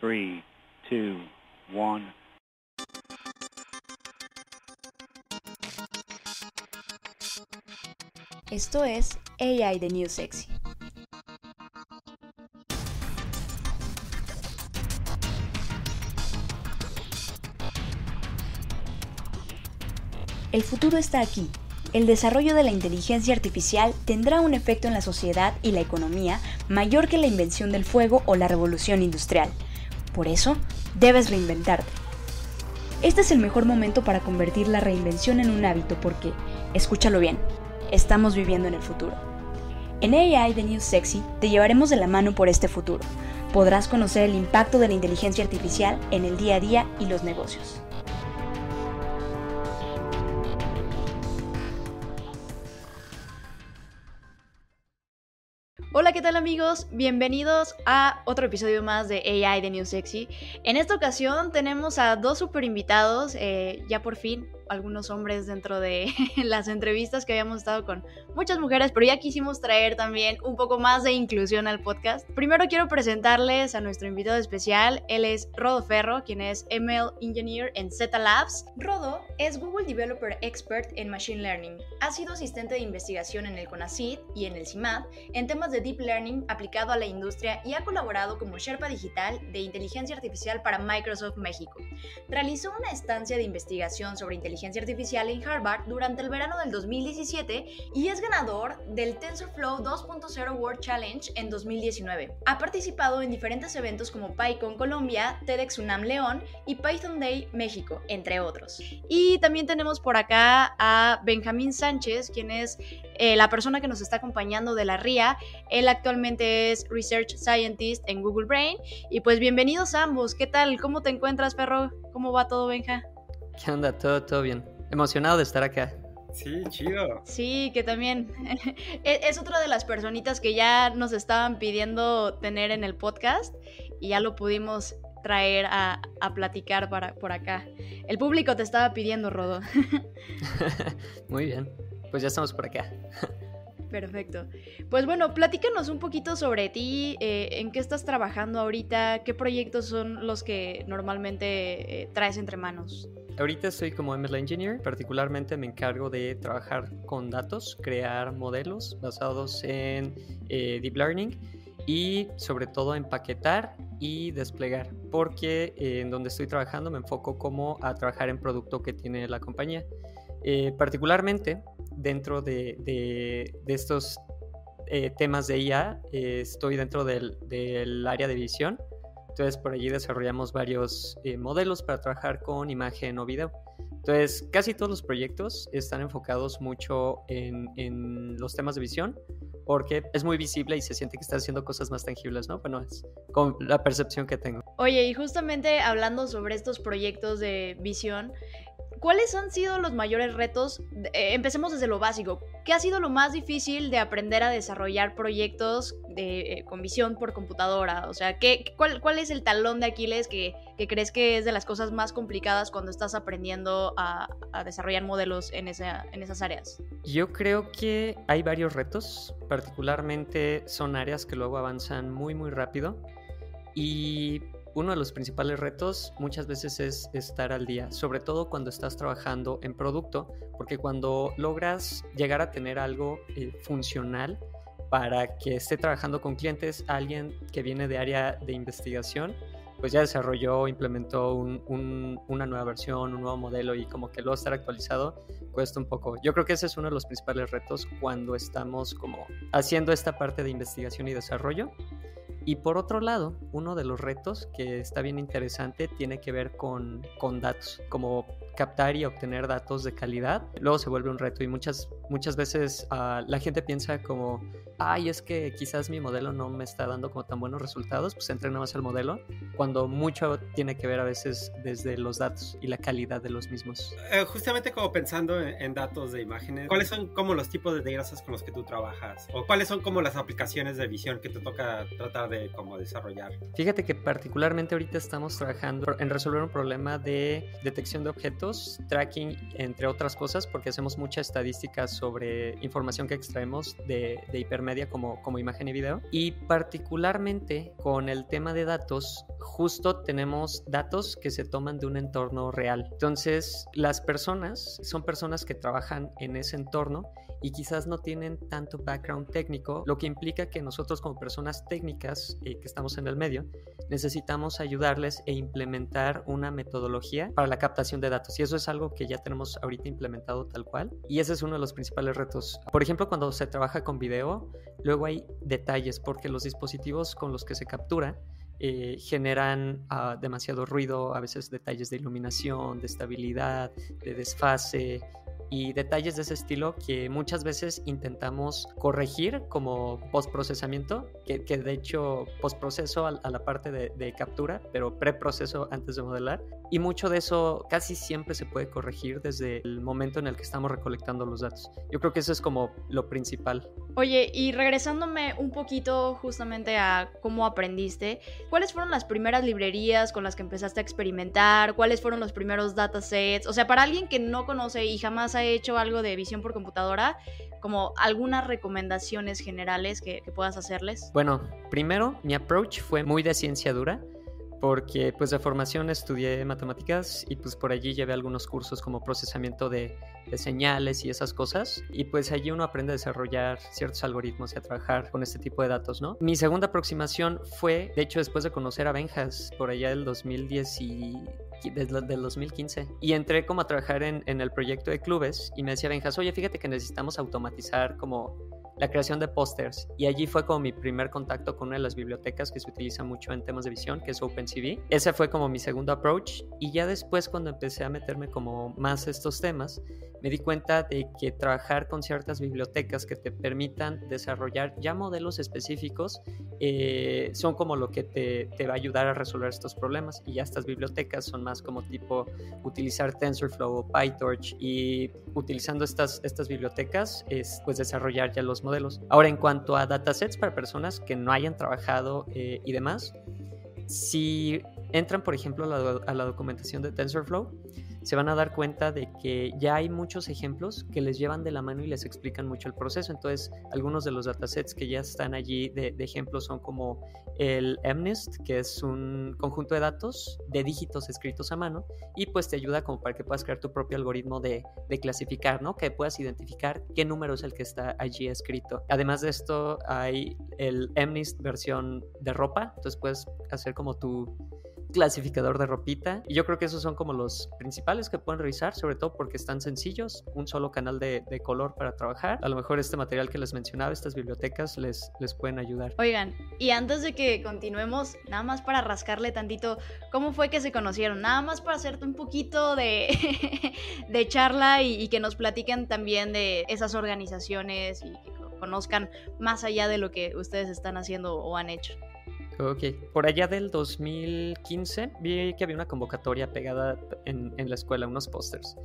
3, 2, 1. Esto es AI The New Sexy. El futuro está aquí. El desarrollo de la inteligencia artificial tendrá un efecto en la sociedad y la economía mayor que la invención del fuego o la revolución industrial. Por eso, debes reinventarte. Este es el mejor momento para convertir la reinvención en un hábito porque, escúchalo bien, estamos viviendo en el futuro. En AI The New Sexy te llevaremos de la mano por este futuro. Podrás conocer el impacto de la inteligencia artificial en el día a día y los negocios. Amigos? Bienvenidos a otro episodio más de AI de New Sexy. En esta ocasión tenemos a dos super invitados, eh, ya por fin algunos hombres dentro de las entrevistas que habíamos estado con muchas mujeres, pero ya quisimos traer también un poco más de inclusión al podcast. Primero quiero presentarles a nuestro invitado especial. Él es Rodo Ferro, quien es ML Engineer en Zeta Labs. Rodo es Google Developer Expert en Machine Learning. Ha sido asistente de investigación en el CONACYT y en el CIMAD en temas de Deep Learning aplicado a la industria y ha colaborado como Sherpa Digital de Inteligencia Artificial para Microsoft México. Realizó una estancia de investigación sobre inteligencia inteligencia artificial en Harvard durante el verano del 2017 y es ganador del TensorFlow 2.0 World Challenge en 2019. Ha participado en diferentes eventos como PyCon Colombia, TEDx UNAM León y Python Day México, entre otros. Y también tenemos por acá a Benjamín Sánchez, quien es eh, la persona que nos está acompañando de la RIA. Él actualmente es Research Scientist en Google Brain. Y pues bienvenidos ambos. ¿Qué tal? ¿Cómo te encuentras, perro? ¿Cómo va todo, Benja? ¿Qué onda? Todo, todo bien. Emocionado de estar acá. Sí, chido. Sí, que también e-, es otra de las personitas que ya nos estaban pidiendo tener en el podcast y ya lo pudimos traer a, platicar para, por acá. El público te estaba pidiendo, Rodo. Muy bien, pues ya estamos por acá. Perfecto. Pues bueno, platícanos un poquito sobre ti, eh, en qué estás trabajando ahorita, qué proyectos son los que normalmente eh, traes entre manos. Ahorita estoy como ML Engineer, particularmente me encargo de trabajar con datos, crear modelos basados en eh, Deep Learning y sobre todo empaquetar y desplegar, porque en donde estoy trabajando me enfoco como a trabajar en producto que tiene la compañía. particularmente dentro de, estos eh, temas de IA, eh, estoy dentro del, área de visión. Entonces, por allí desarrollamos varios eh, modelos para trabajar con imagen o video. Entonces, casi todos los proyectos están enfocados mucho en, los temas de visión, porque es muy visible y se siente que está haciendo cosas más tangibles, ¿no? Bueno, es con la percepción que tengo. Oye, y justamente hablando sobre estos proyectos de visión, ¿Cuáles han sido los mayores retos? Eh, empecemos desde lo básico. ¿Qué ha sido lo más difícil de aprender a desarrollar proyectos eh, con visión por computadora? O sea, ¿qué, cuál, es el talón de Aquiles que, crees que es de las cosas más complicadas cuando estás aprendiendo a, desarrollar modelos en, en esas áreas? Yo creo que hay varios retos, particularmente son áreas que luego avanzan muy, muy rápido. Y uno de los principales retos muchas veces es estar al día, sobre todo cuando estás trabajando en producto, porque cuando logras llegar a tener algo eh, funcional para que esté trabajando con clientes, alguien que viene de área de investigación, pues ya desarrolló, implementó una nueva versión, un nuevo modelo y como que luego estar actualizado cuesta un poco. Yo creo que ese es uno de los principales retos cuando estamos como haciendo esta parte de investigación y desarrollo. Y por otro lado, uno de los retos que está bien interesante tiene que ver con, con datos, como captar y obtener datos de calidad. Luego se vuelve un reto y muchas, muchas veces ah, la gente piensa como, ay, es que quizás mi modelo no me está dando como tan buenos resultados, pues entrena más el modelo, cuando mucho tiene que ver a veces desde los datos y la calidad de los mismos. Eh, justamente como pensando en, datos de imágenes, ¿cuáles son como los tipos de diagramas con los que tú trabajas? ¿O cuáles son como las aplicaciones de visión que te toca tratar de cómo desarrollar. Fíjate que particularmente ahorita estamos trabajando en resolver un problema de detección de objetos tracking, entre otras cosas, porque hacemos mucha estadística sobre información que extraemos de, de hipermedia como, como imagen y video. Y particularmente con el tema de datos, justo tenemos datos que se toman de un entorno real. Entonces, las personas son personas que trabajan en ese entorno y quizás no tienen tanto background técnico, lo que implica que nosotros como personas técnicas eh, que estamos en el medio necesitamos ayudarles e implementar una metodología para la captación de datos y eso es algo que ya tenemos ahorita implementado tal cual y ese es uno de los principales retos. Por ejemplo, cuando se trabaja con video, luego hay detalles porque los dispositivos con los que se captura eh, generan uh, demasiado ruido, a veces detalles de iluminación, de estabilidad, de desfase, y detalles de ese estilo que muchas veces intentamos corregir como postprocesamiento, que, que de hecho postproceso a, a la parte de, de, captura, pero preproceso antes de modelar. Y mucho de eso casi siempre se puede corregir desde el momento en el que estamos recolectando los datos. Yo creo que eso es como lo principal. Oye, y regresándome un poquito justamente a cómo aprendiste, ¿cuáles fueron las primeras librerías con las que empezaste a experimentar? ¿Cuáles fueron los primeros datasets? O sea, para alguien que no conoce y jamás ha hecho algo de visión por computadora, como algunas recomendaciones generales que, que puedas hacerles. Bueno, primero, mi approach fue muy de ciencia dura porque pues de formación estudié matemáticas y pues por allí llevé algunos cursos como procesamiento de, de, señales y esas cosas y pues allí uno aprende a desarrollar ciertos algoritmos y a trabajar con este tipo de datos, ¿no? Mi segunda aproximación fue, de hecho, después de conocer a Benjas por allá del 2010 y desde del 2015 y entré como a trabajar en, en el proyecto de clubes y me decía Benjas, oye, fíjate que necesitamos automatizar como la creación de pósters. Y allí fue como mi primer contacto con una de las bibliotecas que se utiliza mucho en temas de visión, que es OpenCV. Ese fue como mi segundo approach. Y ya después cuando empecé a meterme como más estos temas, me di cuenta de que trabajar con ciertas bibliotecas que te permitan desarrollar ya modelos específicos eh, son como lo que te, te, va a ayudar a resolver estos problemas. Y ya estas bibliotecas son más como tipo utilizar TensorFlow o PyTorch. Y utilizando estas, estas bibliotecas es pues desarrollar ya los Ahora en cuanto a datasets para personas que no hayan trabajado eh, y demás, si entran por ejemplo a la documentación de TensorFlow, se van a dar cuenta de que ya hay muchos ejemplos que les llevan de la mano y les explican mucho el proceso. Entonces, algunos de los datasets que ya están allí de, de ejemplos son como el MNIST, que es un conjunto de datos de dígitos escritos a mano y pues te ayuda como para que puedas crear tu propio algoritmo de, de clasificar, ¿no? Que puedas identificar qué número es el que está allí escrito. Además de esto, hay el MNIST versión de ropa, entonces puedes hacer como tu clasificador de ropita. Y yo creo que esos son como los principales que pueden revisar, sobre todo porque están sencillos, un solo canal de, color para trabajar. A lo mejor este material que les mencionaba, estas bibliotecas, les, les pueden ayudar. Oigan, y antes de que continuemos, nada más para rascarle tantito, ¿cómo fue que se conocieron? Nada más para hacerte un poquito de, de charla y, y que nos platiquen también de esas organizaciones y que conozcan más allá de lo que ustedes están haciendo o han hecho. Ok, por allá del 2015 vi que había una convocatoria pegada en, la escuela, unos pósters.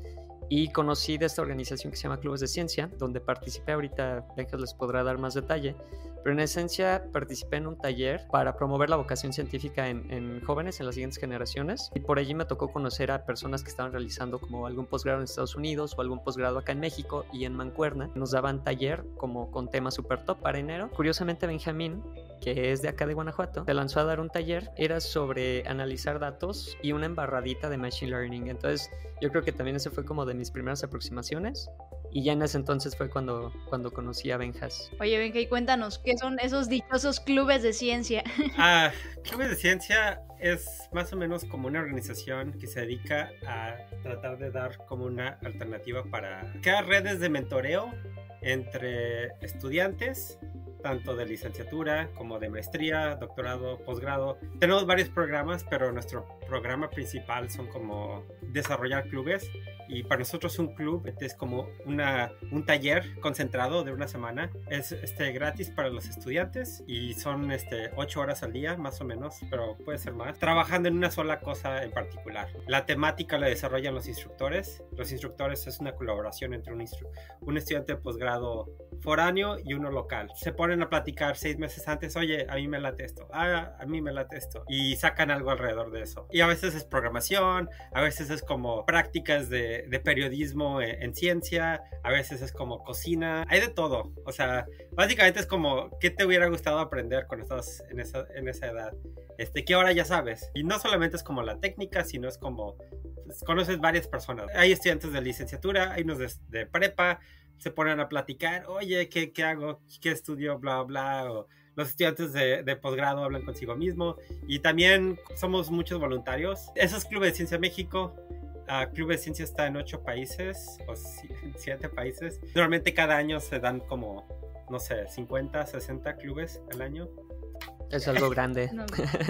Y conocí de esta organización que se llama Clubes de Ciencia, donde participé ahorita, Benjas les podrá dar más detalle, pero en esencia participé en un taller para promover la vocación científica en, en, jóvenes, en las siguientes generaciones, y por allí me tocó conocer a personas que estaban realizando como algún posgrado en Estados Unidos o algún posgrado acá en México y en Mancuerna. Nos daban taller como con temas super top para enero. Curiosamente, Benjamín que es de acá de Guanajuato, se lanzó a dar un taller, era sobre analizar datos y una embarradita de Machine Learning. Entonces yo creo que también ese fue como de mis primeras aproximaciones. Y ya en ese entonces fue cuando, cuando conocí a Benjas. Oye, Benja, y cuéntanos, ¿qué son esos dichosos clubes de ciencia? Ah, clubes de ciencia es más o menos como una organización que se dedica a tratar de dar como una alternativa para crear redes de mentoreo entre estudiantes tanto de licenciatura como de maestría, doctorado, posgrado. Tenemos varios programas, pero nuestro programa principal son como desarrollar clubes y para nosotros un club es como una, un taller concentrado de una semana. Es este, gratis para los estudiantes y son este, ocho horas al día más o menos, pero puede ser más, trabajando en una sola cosa en particular. La temática la desarrollan los instructores. Los instructores es una colaboración entre un, un estudiante de posgrado foráneo y uno local. Se ponen a platicar seis meses antes, oye, a mí me late esto, ah, a mí me late esto, y sacan algo alrededor de eso. Y a veces es programación, a veces es como prácticas de, de periodismo en, en, ciencia, a veces es como cocina, hay de todo. O sea, básicamente es como, ¿qué te hubiera gustado aprender cuando estás en esa, en esa edad? Este, que ahora ya sabes. Y no solamente es como la técnica, sino es como, pues, conoces varias personas. Hay estudiantes de licenciatura, hay unos de, de prepa, se ponen a platicar, oye, ¿qué, qué hago? ¿Qué estudio? Bla, bla. O los estudiantes de, de posgrado hablan consigo mismo. Y también somos muchos voluntarios. Esos clubes de Ciencia México. Uh, Club de Ciencia está en ocho países o siete países. Normalmente cada año se dan como, no sé, 50, 60 clubes al año. Es algo grande. No,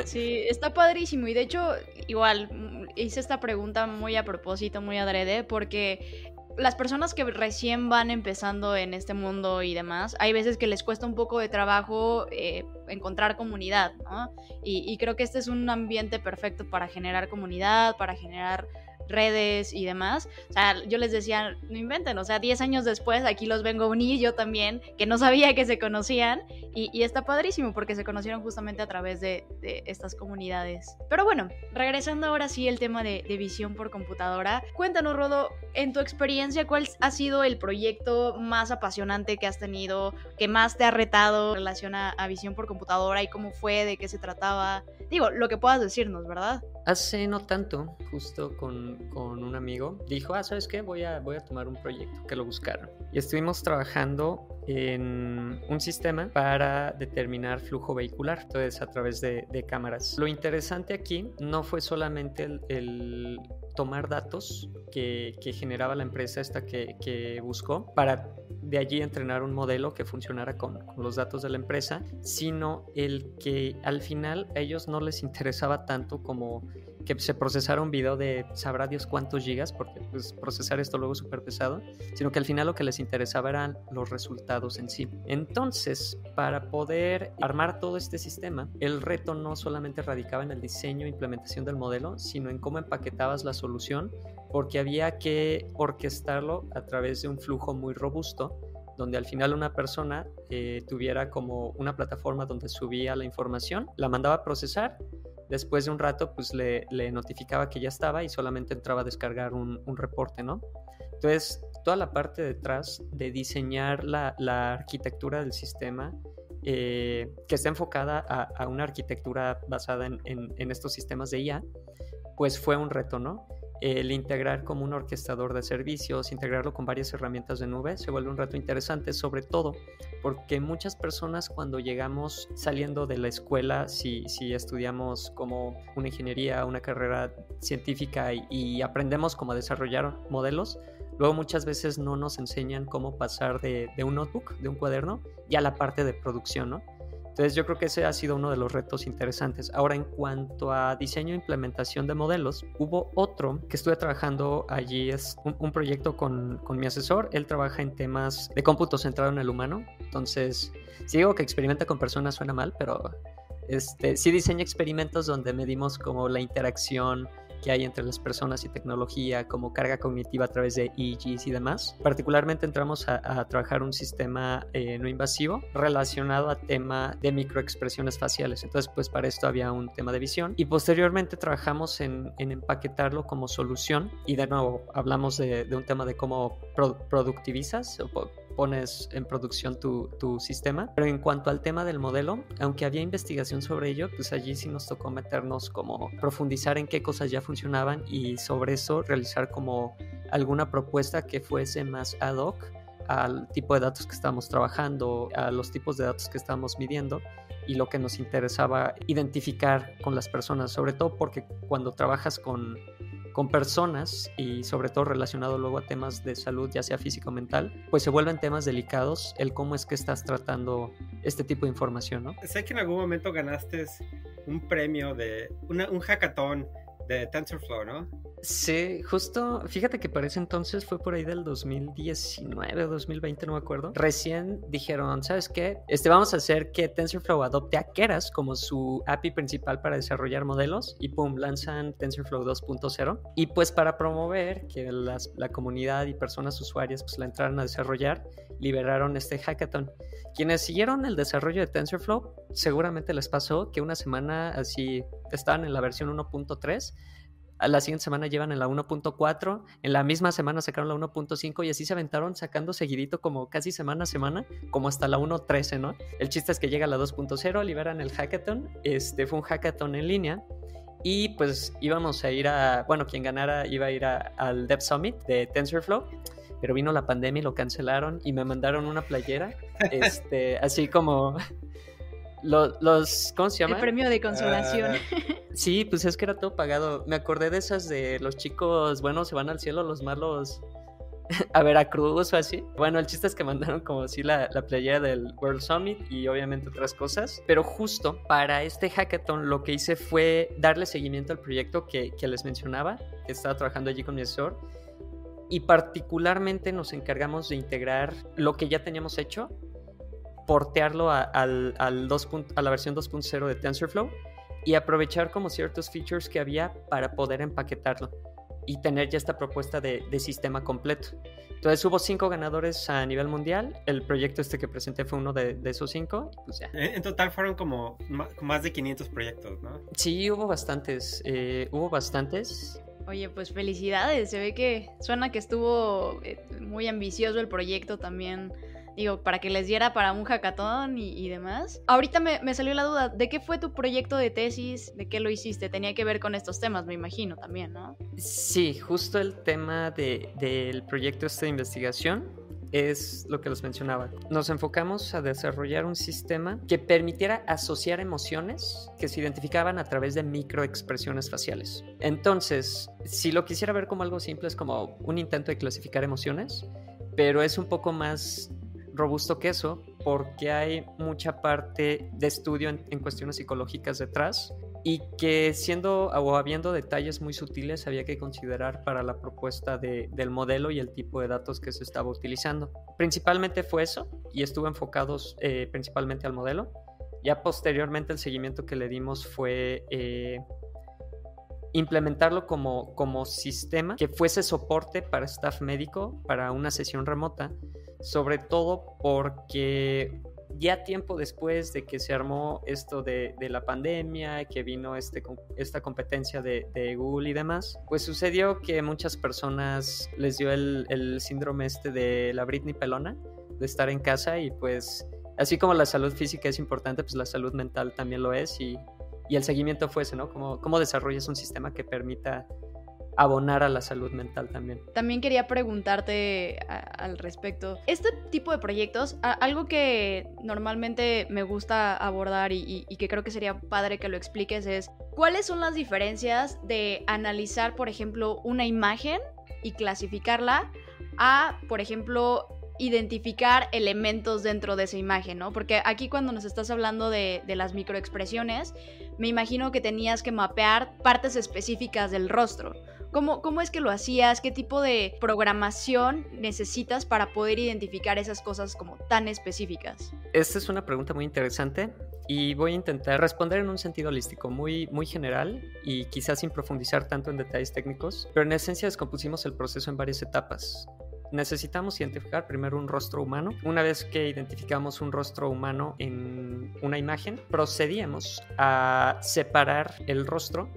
sí, está padrísimo. Y de hecho, igual hice esta pregunta muy a propósito, muy adrede, porque las personas que recién van empezando en este mundo y demás, hay veces que les cuesta un poco de trabajo eh, encontrar comunidad, ¿no? Y, y, creo que este es un ambiente perfecto para generar comunidad, para generar redes y demás. O sea, yo les decía, no inventen, o sea, 10 años después aquí los vengo a unir yo también, que no sabía que se conocían y, y está padrísimo porque se conocieron justamente a través de, estas comunidades. Pero bueno, regresando ahora sí al tema de, de, visión por computadora, cuéntanos, Rodo, en tu experiencia, ¿cuál ha sido el proyecto más apasionante que has tenido, que más te ha retado en relación a, a visión por computadora y cómo fue, de qué se trataba? Digo, lo que puedas decirnos, ¿verdad? Hace no tanto, justo con, con, un amigo, dijo, ah, ¿sabes qué? Voy a, voy a tomar un proyecto, que lo buscaron. Y estuvimos trabajando en un sistema para determinar flujo vehicular, entonces a través de, de cámaras. Lo interesante aquí no fue solamente el, tomar datos que, que, generaba la empresa esta que, que, buscó para de allí entrenar un modelo que funcionara con, con, los datos de la empresa, sino el que al final a ellos no les interesaba tanto como que se procesara un video de sabrá Dios cuántos gigas, porque pues, procesar esto luego es súper pesado, sino que al final lo que les interesaba eran los resultados en sí. Entonces, para poder armar todo este sistema, el reto no solamente radicaba en el diseño e implementación del modelo, sino en cómo empaquetabas la solución, porque había que orquestarlo a través de un flujo muy robusto donde al final una persona eh, tuviera como una plataforma donde subía la información, la mandaba a procesar después de un rato pues le, notificaba que ya estaba y solamente entraba a descargar un, reporte, ¿no? Entonces, toda la parte detrás de diseñar la, arquitectura del sistema eh, que está enfocada a, una arquitectura basada en, en, en estos sistemas de IA, pues fue un reto, ¿no? El integrar como un orquestador de servicios, integrarlo con varias herramientas de nube, se vuelve un reto interesante, sobre todo porque muchas personas cuando llegamos saliendo de la escuela, si, si estudiamos como una ingeniería, una carrera científica y, aprendemos cómo desarrollar modelos, luego muchas veces no nos enseñan cómo pasar de, de un notebook, de un cuaderno, ya la parte de producción, ¿no? Entonces yo creo que ese ha sido uno de los retos interesantes. Ahora en cuanto a diseño e implementación de modelos, hubo otro que estuve trabajando allí, es un, proyecto con, con, mi asesor, él trabaja en temas de cómputo centrado en el humano, entonces si digo que experimenta con personas suena mal, pero este, sí diseña experimentos donde medimos como la interacción que hay entre las personas y tecnología, como carga cognitiva a través de EEGs y demás. Particularmente entramos a, trabajar un sistema eh, no invasivo relacionado a tema de microexpresiones faciales. Entonces, pues para esto había un tema de visión y posteriormente trabajamos en, en empaquetarlo como solución y de nuevo hablamos de, de un tema de cómo pro productivizas o pones en producción tu, tu, sistema. Pero en cuanto al tema del modelo, aunque había investigación sobre ello, pues allí sí nos tocó meternos como profundizar en qué cosas ya funcionaban y sobre eso realizar como alguna propuesta que fuese más ad hoc al tipo de datos que estábamos trabajando, a los tipos de datos que estábamos midiendo y lo que nos interesaba identificar con las personas, sobre todo porque cuando trabajas con con personas y sobre todo relacionado luego a temas de salud, ya sea físico o mental, pues se vuelven temas delicados el cómo es que estás tratando este tipo de información, ¿no? Sé que en algún momento ganaste un premio de una, un hackathon de TensorFlow, ¿no? Sí, justo, fíjate que para ese entonces fue por ahí del 2019 o 2020, no me acuerdo. Recién dijeron, ¿sabes qué? Este, vamos a hacer que TensorFlow adopte a Keras como su API principal para desarrollar modelos y pum, lanzan TensorFlow 2.0. Y pues para promover que la comunidad y personas usuarias pues la entraran a desarrollar, liberaron este hackathon. Quienes siguieron el desarrollo de TensorFlow, seguramente les pasó que una semana así estaban en la versión 1.3 a la siguiente semana llevan en la 1.4, en la misma semana sacaron la 1.5 y así se aventaron sacando seguidito como casi semana a semana, como hasta la 1.13, ¿no? El chiste es que llega la 2.0, liberan el hackathon, este fue un hackathon en línea y pues íbamos a ir a, bueno, quien ganara iba a ir al Dev Summit de TensorFlow pero vino la pandemia y lo cancelaron y me mandaron una playera, este, así como los, ¿cómo se llama? El premio de consolación. Ah, sí, pues es que era todo pagado. Me acordé de esas de los chicos, bueno, se van al cielo, los malos a Veracruz o así. Bueno, el chiste es que mandaron como si la, la playera del World Summit y obviamente otras cosas. Pero justo para este hackathon lo que hice fue darle seguimiento al proyecto que, que les mencionaba, que estaba trabajando allí con mi asesor. Y particularmente nos encargamos de integrar lo que ya teníamos hecho portearlo a, al, al 2. a la versión 2.0 de TensorFlow y aprovechar como ciertos features que había para poder empaquetarlo y tener ya esta propuesta de, de, sistema completo. Entonces hubo cinco ganadores a nivel mundial. El proyecto este que presenté fue uno de, de esos cinco. Pues ya. En total fueron como más de 500 proyectos, ¿no? Sí, hubo bastantes. Eh, hubo bastantes. Oye, pues felicidades. Se ve que suena que estuvo eh, muy ambicioso el proyecto también digo, para que les diera para un hackathon y, demás. Ahorita me, salió la duda, ¿de qué fue tu proyecto de tesis? ¿De qué lo hiciste? Tenía que ver con estos temas, me imagino también, ¿no? Sí, justo el tema del proyecto este de investigación es lo que les mencionaba. Nos enfocamos a desarrollar un sistema que permitiera asociar emociones que se identificaban a través de microexpresiones faciales. Entonces, si lo quisiera ver como algo simple, es como un intento de clasificar emociones, pero es un poco más robusto que eso, porque hay mucha parte de estudio en, cuestiones psicológicas detrás y que siendo o habiendo detalles muy sutiles había que considerar para la propuesta del modelo y el tipo de datos que se estaba utilizando. Principalmente fue eso y estuvo enfocados eh, principalmente al modelo. Ya posteriormente el seguimiento que le dimos fue eh, implementarlo como, como sistema que fuese soporte para staff médico para una sesión remota sobre todo porque ya tiempo después de que se armó esto de, la pandemia, que vino este, esta competencia de, Google y demás, pues sucedió que muchas personas les dio el, síndrome este de la Britney pelona, de estar en casa y pues así como la salud física es importante, pues la salud mental también lo es y, y el seguimiento fue ese, ¿no? Como, ¿Cómo desarrollas un sistema que permita abonar a la salud mental también. También quería preguntarte al respecto. Este tipo de proyectos, algo que normalmente me gusta abordar y, que creo que sería padre que lo expliques es, ¿cuáles son las diferencias de analizar, por ejemplo, una imagen y clasificarla a, por ejemplo, identificar elementos dentro de esa imagen, ¿no? Porque aquí cuando nos estás hablando de, de, las microexpresiones, me imagino que tenías que mapear partes específicas del rostro. ¿Cómo, es que lo hacías? ¿Qué tipo de programación necesitas para poder identificar esas cosas como tan específicas? Esta es una pregunta muy interesante y voy a intentar responder en un sentido holístico, muy, muy general y quizás sin profundizar tanto en detalles técnicos, pero en esencia descompusimos el proceso en varias etapas necesitamos identificar primero un rostro humano. Una vez que identificamos un rostro humano en una imagen, procedíamos a separar el rostro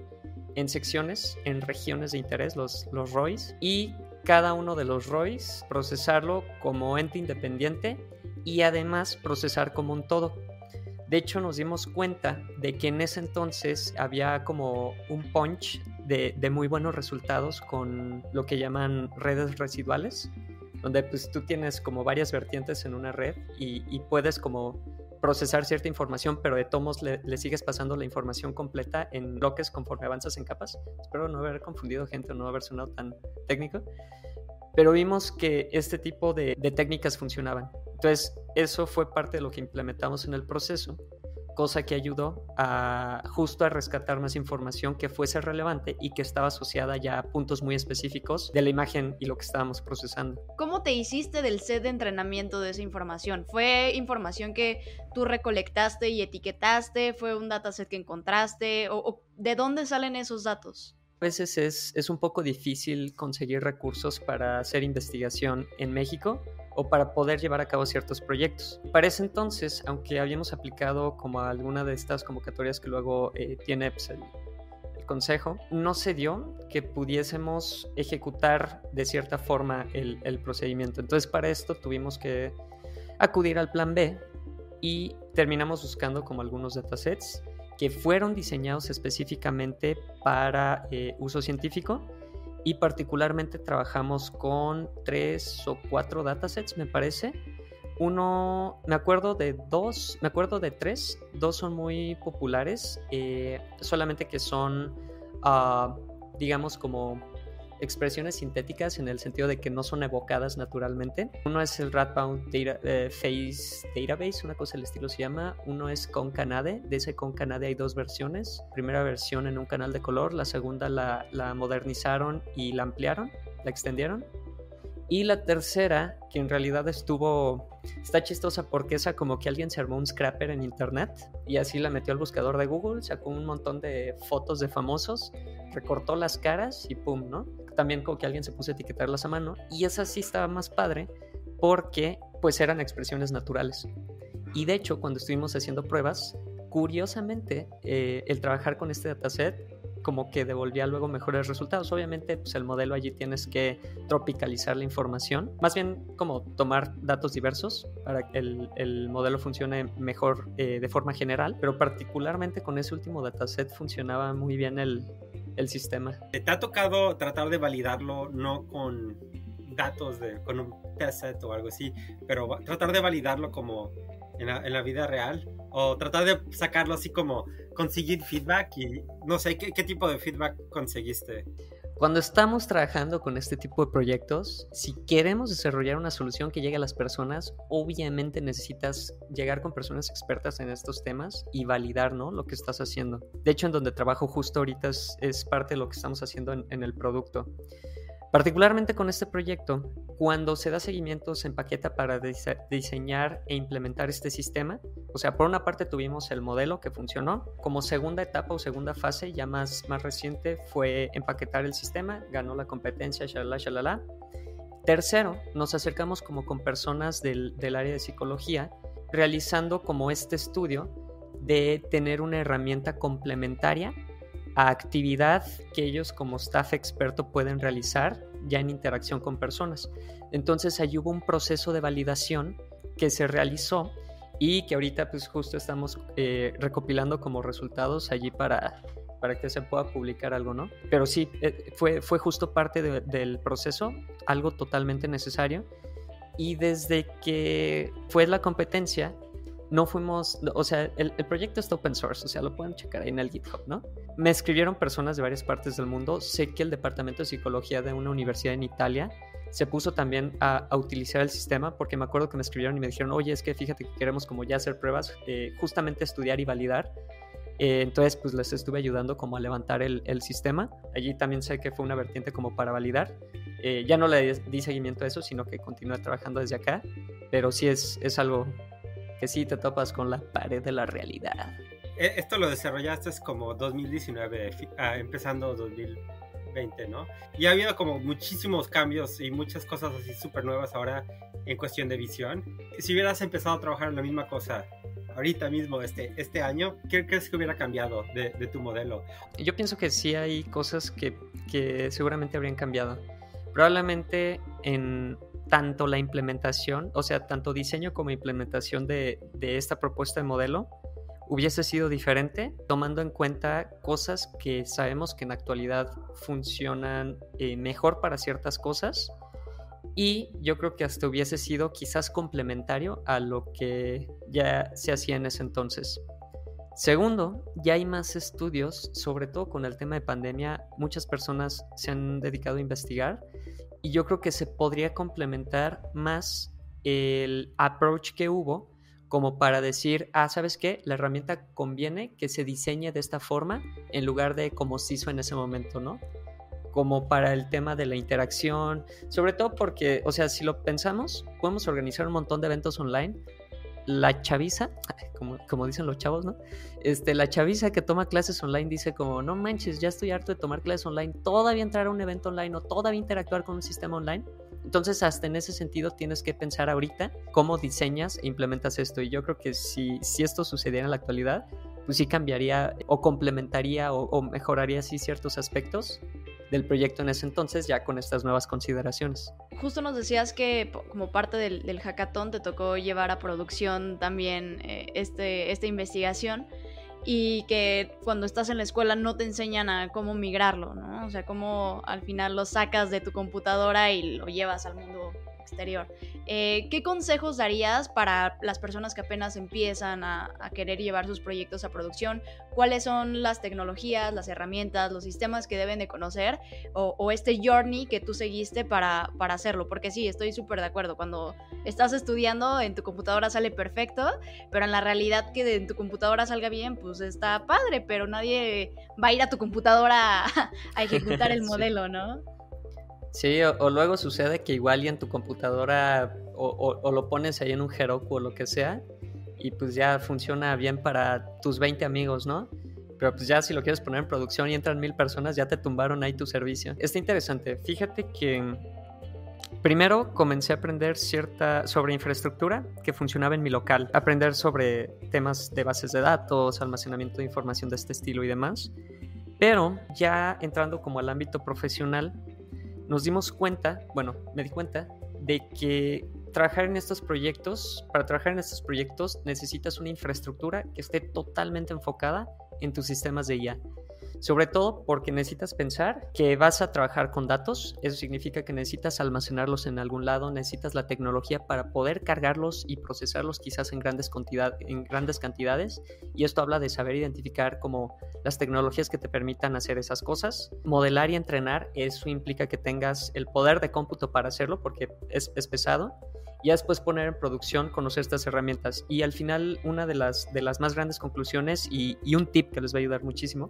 en secciones, en regiones de interés, los, los ROIs, y cada uno de los ROIs procesarlo como ente independiente y además procesar como un todo. De hecho, nos dimos cuenta de que en ese entonces había como un punch de, de, muy buenos resultados con lo que llaman redes residuales, donde pues tú tienes como varias vertientes en una red y, y puedes como procesar cierta información, pero de tomos le, sigues pasando la información completa en bloques conforme avanzas en capas. Espero no haber confundido gente o no haber sonado tan técnico. Pero vimos que este tipo de, técnicas funcionaban. Entonces, eso fue parte de lo que implementamos en el proceso cosa que ayudó a justo a rescatar más información que fuese relevante y que estaba asociada ya a puntos muy específicos de la imagen y lo que estábamos procesando. ¿Cómo te hiciste del set de entrenamiento de esa información? ¿Fue información que tú recolectaste y etiquetaste? ¿Fue un dataset que encontraste? ¿O, de dónde salen esos datos? A veces es, es un poco difícil conseguir recursos para hacer investigación en México o para poder llevar a cabo ciertos proyectos. Para ese entonces, aunque habíamos aplicado como a alguna de estas convocatorias que luego eh, tiene pues, el, consejo, no se dio que pudiésemos ejecutar de cierta forma el, procedimiento. Entonces para esto tuvimos que acudir al plan B y terminamos buscando como algunos datasets que fueron diseñados específicamente para eh, uso científico y particularmente trabajamos con tres o cuatro datasets, me parece. Uno, me acuerdo de dos, me acuerdo de tres, dos son muy populares, eh, solamente que son, ah, digamos, como expresiones sintéticas en el sentido de que no son evocadas naturalmente. Uno es el Ratbound eh, Face Database, una cosa del estilo se llama. Uno es Concanade, de ese Concanade hay dos versiones. Primera versión en un canal de color, la segunda la modernizaron y la ampliaron, la extendieron. Y la tercera, que en realidad estuvo, está chistosa porque esa como que alguien se armó un scrapper en internet y así la metió al buscador de Google, sacó un montón de fotos de famosos, recortó las caras y pum, ¿no? También como que alguien se puso a etiquetarlas a mano y esa sí estaba más padre porque pues eran expresiones naturales. Y de hecho, cuando estuvimos haciendo pruebas, curiosamente, eh, el trabajar con este dataset como que devolvía luego mejores resultados. Obviamente, pues el modelo allí tienes que tropicalizar la información, más bien como tomar datos diversos para que el, modelo funcione mejor eh, de forma general, pero particularmente con ese último dataset funcionaba muy bien el, el sistema. ¿Te ha tocado tratar de validarlo no con datos de, con un testset o algo así, pero tratar de validarlo como en la, en la vida real? O tratar de sacarlo así como conseguir feedback y no sé, ¿qué, tipo de feedback conseguiste? Cuando estamos trabajando con este tipo de proyectos, si queremos desarrollar una solución que llegue a las personas, obviamente necesitas llegar con personas expertas en estos temas y validar ¿no? lo que estás haciendo. De hecho, en donde trabajo justo ahorita es, parte de lo que estamos haciendo en el producto. Particularmente con este proyecto, cuando se da seguimiento, se empaqueta para diseñar e implementar este sistema. O sea, por una parte tuvimos el modelo que funcionó. Como segunda etapa o segunda fase, ya más, más reciente, fue empaquetar el sistema, ganó la competencia, shalala, shalala. Tercero, nos acercamos como con personas del, del área de psicología, realizando como este estudio de tener una herramienta complementaria a actividad que ellos como staff experto pueden realizar ya en interacción con personas. Entonces ahí hubo un proceso de validación que se realizó y que ahorita pues justo estamos eh, recopilando como resultados allí para, para que se pueda publicar algo, ¿no? Pero sí, eh, fue, fue justo parte del proceso, algo totalmente necesario. Y desde que fue la competencia, no fuimos, o sea, el, proyecto está open source, o sea, lo pueden checar ahí en el GitHub, ¿no? Me escribieron personas de varias partes del mundo. Sé que el Departamento de Psicología de una universidad en Italia se puso también a, utilizar el sistema porque me acuerdo que me escribieron y me dijeron, oye, es que fíjate que queremos como ya hacer pruebas, eh, justamente estudiar y validar. Eh, entonces, pues les estuve ayudando como a levantar el, sistema. Allí también sé que fue una vertiente como para validar. Eh, ya no le di seguimiento a eso, sino que continué trabajando desde acá. Pero sí es, es algo que sí te topas con la pared de la realidad. E, esto lo desarrollaste es como 2019, ah, empezando 2020, ¿no? Y ha habido como muchísimos cambios y muchas cosas así súper nuevas ahora en cuestión de visión. Si hubieras empezado a trabajar en la misma cosa ahorita mismo, este, este año, ¿qué crees que hubiera cambiado de, de tu modelo? Yo pienso que sí hay cosas que, que seguramente habrían cambiado. Probablemente en tanto la implementación, o sea, tanto diseño como implementación de, esta propuesta de modelo hubiese sido diferente, tomando en cuenta cosas que sabemos que en actualidad funcionan eh, mejor para ciertas cosas y yo creo que hasta hubiese sido quizás complementario a lo que ya se hacía en ese entonces. Segundo, ya hay más estudios, sobre todo con el tema de pandemia, muchas personas se han dedicado a investigar y yo creo que se podría complementar más el approach que hubo como para decir, ah, ¿sabes qué? La herramienta conviene que se diseñe de esta forma en lugar de como se hizo en ese momento, ¿no? Como para el tema de la interacción, sobre todo porque, o sea, si lo pensamos, podemos organizar un montón de eventos online. La chaviza, como, como dicen los chavos, ¿no? Este, la chaviza que toma clases online dice como, no manches, ya estoy harto de tomar clases online, todavía entrar a un evento online o todavía interactuar con un sistema online entonces, hasta en ese sentido tienes que pensar ahorita cómo diseñas e implementas esto. Y yo creo que si, si esto sucediera en la actualidad, pues sí cambiaría o complementaría o, mejoraría así ciertos aspectos del proyecto en ese entonces ya con estas nuevas consideraciones. Justo nos decías que como parte del, del hackathon te tocó llevar a producción también eh, este, esta investigación y que cuando estás en la escuela no te enseñan a cómo migrarlo, ¿no? O sea, cómo al final lo sacas de tu computadora y lo llevas al mundo exterior. Eh, ¿Qué consejos darías para las personas que apenas empiezan a, querer llevar sus proyectos a producción? ¿Cuáles son las tecnologías, las herramientas, los sistemas que deben de conocer o, este journey que tú seguiste para, para hacerlo? Porque sí, estoy súper de acuerdo. Cuando estás estudiando en tu computadora sale perfecto, pero en la realidad que en tu computadora salga bien, pues está padre, pero nadie va a ir a tu computadora a, ejecutar el modelo, ¿no? Sí, o, luego sucede que igual y en tu computadora o, lo pones ahí en un Heroku o lo que sea y pues ya funciona bien para tus 20 amigos, ¿no? Pero pues ya si lo quieres poner en producción y entran mil personas, ya te tumbaron ahí tu servicio. Está interesante. Fíjate que primero comencé a aprender cierta sobre infraestructura que funcionaba en mi local. Aprender sobre temas de bases de datos, almacenamiento de información de este estilo y demás. Pero ya entrando como al ámbito profesional, nos dimos cuenta, bueno, me di cuenta de que trabajar en estos proyectos, para trabajar en estos proyectos necesitas una infraestructura que esté totalmente enfocada en tus sistemas de IA. Sobre todo porque necesitas pensar que vas a trabajar con datos, eso significa que necesitas almacenarlos en algún lado, necesitas la tecnología para poder cargarlos y procesarlos quizás en grandes, en grandes cantidades, y esto habla de saber identificar como las tecnologías que te permitan hacer esas cosas. Modelar y entrenar, eso implica que tengas el poder de cómputo para hacerlo porque es, pesado y después poner en producción, conocer estas herramientas. Y al final, una de las, de las más grandes conclusiones y, y, un tip que les va a ayudar muchísimo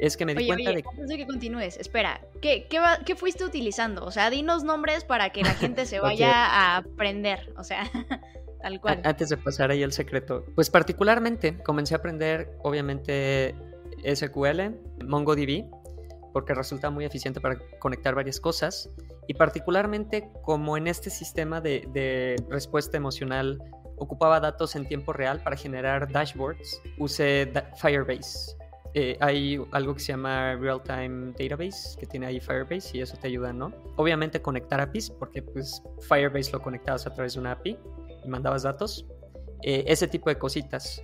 es que me di cuenta de que... Antes de que continúes, espera, ¿qué, qué, fuiste utilizando? O sea, dinos nombres para que la gente se vaya a aprender, o sea, tal cual. Antes de pasar ahí el secreto, pues particularmente comencé a aprender, obviamente, SQL, MongoDB, porque resulta muy eficiente para conectar varias cosas, y particularmente como en este sistema de, de respuesta emocional ocupaba datos en tiempo real para generar dashboards, usé Firebase eh, hay algo que se llama Real Time Database, que tiene ahí Firebase y eso te ayuda, ¿no? Obviamente conectar APIs, porque pues Firebase lo conectabas a través de una API y mandabas datos. Eh, ese tipo de cositas.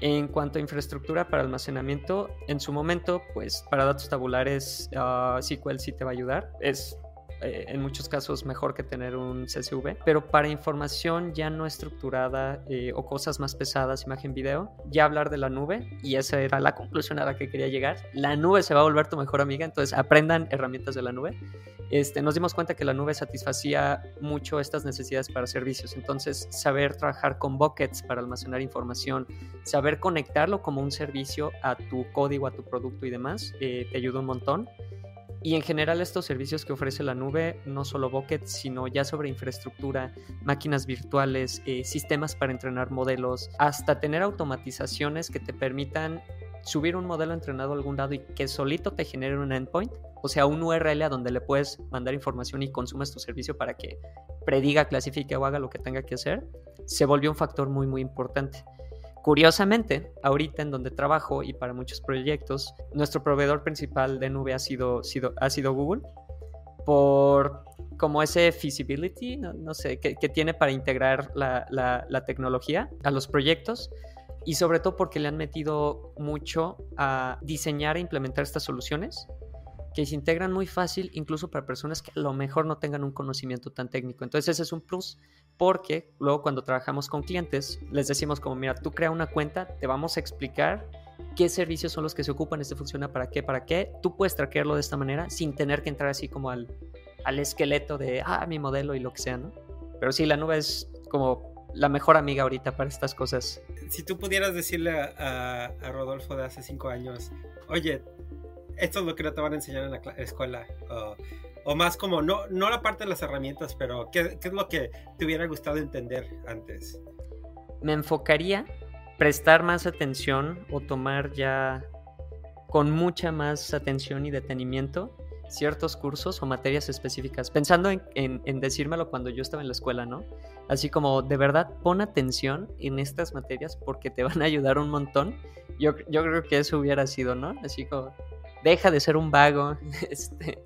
En cuanto a infraestructura para almacenamiento, en su momento, pues para datos tabulares, uh, SQL sí te va a ayudar. Es eh, en muchos casos mejor que tener un CSV, pero para información ya no estructurada eh, o cosas más pesadas, imagen, video, ya hablar de la nube, y esa era la conclusión a la que quería llegar, la nube se va a volver tu mejor amiga, entonces aprendan herramientas de la nube. Este, nos dimos cuenta que la nube satisfacía mucho estas necesidades para servicios, entonces saber trabajar con buckets para almacenar información, saber conectarlo como un servicio a tu código, a tu producto y demás, eh, te ayuda un montón. Y en general estos servicios que ofrece la nube, no solo Bucket, sino ya sobre infraestructura, máquinas virtuales, eh, sistemas para entrenar modelos, hasta tener automatizaciones que te permitan subir un modelo entrenado a algún lado y que solito te genere un endpoint, o sea, un URL a donde le puedes mandar información y consumes tu servicio para que prediga, clasifique o haga lo que tenga que hacer, se volvió un factor muy, muy importante. Curiosamente, ahorita en donde trabajo y para muchos proyectos, nuestro proveedor principal de nube ha sido, ha sido Google por como ese feasibility, no, sé, que, tiene para integrar la, la, tecnología a los proyectos y sobre todo porque le han metido mucho a diseñar e implementar estas soluciones que se integran muy fácil incluso para personas que a lo mejor no tengan un conocimiento tan técnico. Entonces ese es un plus porque luego cuando trabajamos con clientes les decimos como, mira, tú crea una cuenta, te vamos a explicar qué servicios son los que se ocupan, este funciona para qué, para qué. Tú puedes traquearlo de esta manera sin tener que entrar así como al, al esqueleto de, ah, mi modelo y lo que sea, ¿no? Pero sí, la nube es como la mejor amiga ahorita para estas cosas. Si tú pudieras decirle a, Rodolfo de hace cinco años, oye, esto es lo que no te van a enseñar en la escuela, más como, no, no la parte de las herramientas, pero ¿qué, ¿qué es lo que te hubiera gustado entender antes? Me enfocaría prestar más atención o tomar ya con mucha más atención y detenimiento ciertos cursos o materias específicas, pensando en, decírmelo cuando yo estaba en la escuela, ¿no? Así como, de verdad, pon atención en estas materias porque te van a ayudar un montón. Yo, yo creo que eso hubiera sido, ¿no? Así como, deja de ser un vago. este...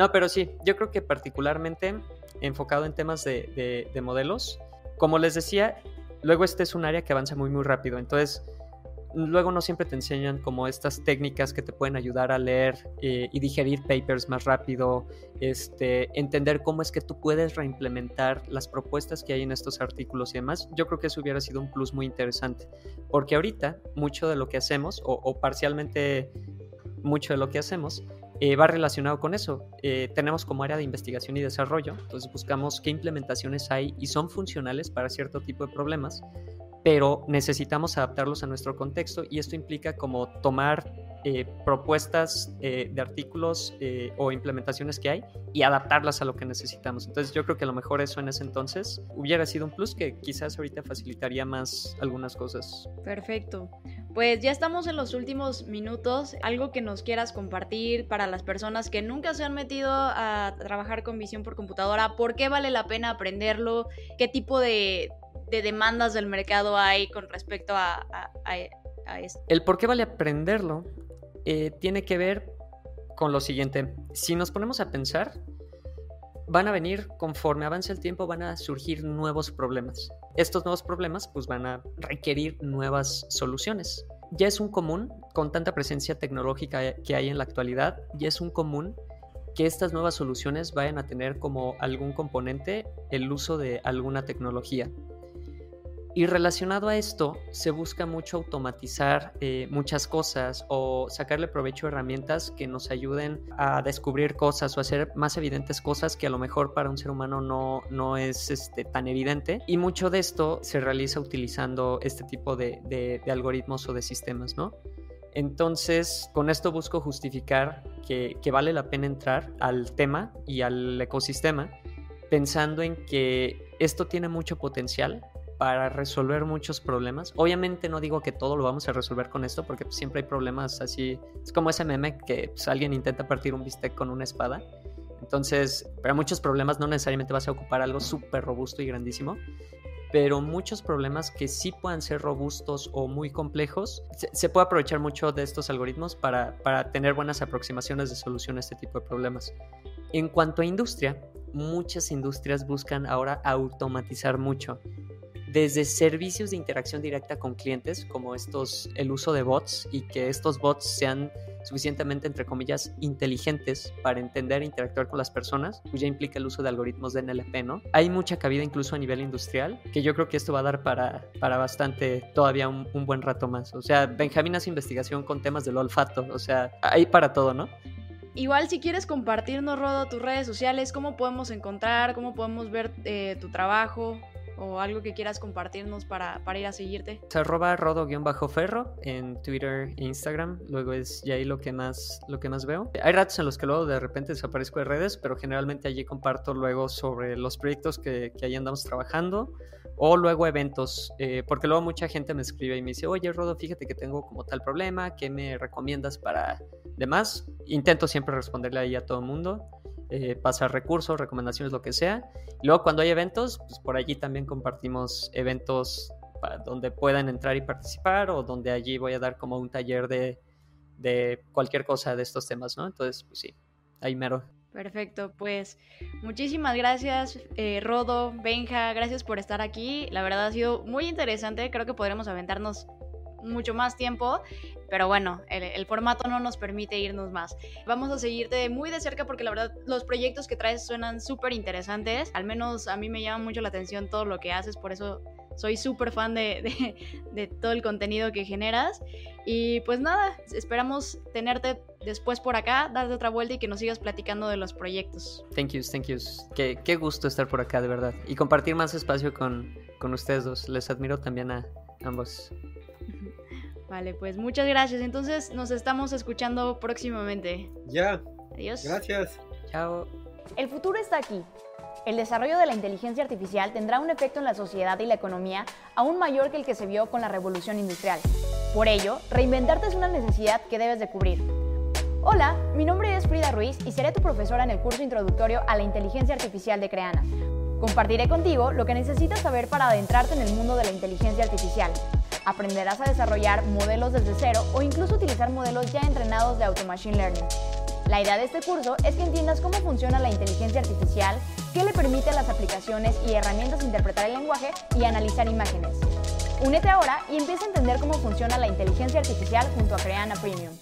No, pero sí, yo creo que particularmente enfocado en temas de, de modelos, como les decía, luego este es un área que avanza muy, muy rápido. Entonces, luego no siempre te enseñan como estas técnicas que te pueden ayudar a leer eh, y digerir papers más rápido, este, entender cómo es que tú puedes reimplementar las propuestas que hay en estos artículos y demás. Yo creo que eso hubiera sido un plus muy interesante, porque ahorita mucho de lo que hacemos, o, parcialmente mucho de lo que hacemos, eh, va relacionado con eso. Eh, tenemos como área de investigación y desarrollo, entonces buscamos qué implementaciones hay y son funcionales para cierto tipo de problemas pero necesitamos adaptarlos a nuestro contexto y esto implica como tomar eh, propuestas de artículos o implementaciones que hay y adaptarlas a lo que necesitamos. Entonces yo creo que a lo mejor eso en ese entonces hubiera sido un plus que quizás ahorita facilitaría más algunas cosas. Perfecto. Pues ya estamos en los últimos minutos. Algo que nos quieras compartir para las personas que nunca se han metido a trabajar con visión por computadora, ¿por qué vale la pena aprenderlo? ¿Qué tipo de, de demandas del mercado hay con respecto a, esto? El por qué vale aprenderlo eh, tiene que ver con lo siguiente. Si nos ponemos a pensar, van a venir, conforme avance el tiempo, van a surgir nuevos problemas. Estos nuevos problemas pues van a requerir nuevas soluciones. Ya es un común, con tanta presencia tecnológica que hay en la actualidad, ya es un común que estas nuevas soluciones vayan a tener como algún componente el uso de alguna tecnología. Y relacionado a esto, se busca mucho automatizar eh, muchas cosas o sacarle provecho a herramientas que nos ayuden a descubrir cosas o hacer más evidentes cosas que a lo mejor para un ser humano no, no es este, tan evidente. Y mucho de esto se realiza utilizando este tipo de, de, algoritmos o de sistemas, ¿no? Entonces, con esto busco justificar que, que vale la pena entrar al tema y al ecosistema pensando en que esto tiene mucho potencial para resolver muchos problemas. Obviamente no digo que todo lo vamos a resolver con esto, porque siempre hay problemas así. Es como ese meme que pues, alguien intenta partir un bistec con una espada. Entonces, para muchos problemas no necesariamente vas a ocupar algo súper robusto y grandísimo, pero muchos problemas que sí puedan ser robustos o muy complejos, se, puede aprovechar mucho de estos algoritmos para, para tener buenas aproximaciones de solución a este tipo de problemas. En cuanto a industria, muchas industrias buscan ahora automatizar mucho desde servicios de interacción directa con clientes, como estos, el uso de bots y que estos bots sean suficientemente, entre comillas, inteligentes para entender e interactuar con las personas, pues ya implica el uso de algoritmos de NLP, ¿no? Hay mucha cabida incluso a nivel industrial, que yo creo que esto va a dar para, para bastante, todavía un, buen rato más. O sea, Benjamín hace investigación con temas del olfato, o sea, hay para todo, ¿no? Igual si quieres compartirnos, Rodo, tus redes sociales, cómo podemos encontrar, cómo podemos ver eh, tu trabajo, o algo que quieras compartirnos para, para ir a seguirte. Se arroba rodo-ferro en Twitter e Instagram. Luego es ya ahí lo que más lo que más veo. Hay ratos en los que luego de repente desaparezco de redes, pero generalmente allí comparto luego sobre los proyectos que, que ahí andamos trabajando o luego eventos, eh, porque luego mucha gente me escribe y me dice, oye Rodo, fíjate que tengo como tal problema, ¿qué me recomiendas para demás? Intento siempre responderle ahí a todo el mundo. Eh, pasar recursos, recomendaciones, lo que sea. Y luego cuando hay eventos, pues por allí también compartimos eventos donde puedan entrar y participar o donde allí voy a dar como un taller de, de cualquier cosa de estos temas, ¿no? Entonces, pues sí, ahí mero. Perfecto, pues muchísimas gracias eh, Rodo, Benja, gracias por estar aquí. La verdad ha sido muy interesante, creo que podremos aventarnos mucho más tiempo, pero bueno, el, formato no nos permite irnos más. Vamos a seguirte muy de cerca porque la verdad los proyectos que traes suenan súper interesantes, al menos a mí me llama mucho la atención todo lo que haces, por eso soy súper fan de, de, todo el contenido que generas. Y pues nada, esperamos tenerte después por acá, darte otra vuelta y que nos sigas platicando de los proyectos. Thank you, thank you. Qué, qué gusto estar por acá, de verdad. Y compartir más espacio con, con ustedes dos. Les admiro también a ambos. Vale, pues muchas gracias. Entonces nos estamos escuchando próximamente. Ya. Adiós. Gracias. Chao. El futuro está aquí. El desarrollo de la inteligencia artificial tendrá un efecto en la sociedad y la economía aún mayor que el que se vio con la revolución industrial. Por ello, reinventarte es una necesidad que debes de cubrir. Hola, mi nombre es Frida Ruiz y seré tu profesora en el curso introductorio a la inteligencia artificial de Creana. Compartiré contigo lo que necesitas saber para adentrarte en el mundo de la inteligencia artificial. Aprenderás a desarrollar modelos desde cero o incluso utilizar modelos ya entrenados de Auto Machine Learning. La idea de este curso es que entiendas cómo funciona la inteligencia artificial, qué le permite a las aplicaciones y herramientas interpretar el lenguaje y analizar imágenes. Únete ahora y empieza a entender cómo funciona la inteligencia artificial junto a Creana Premium.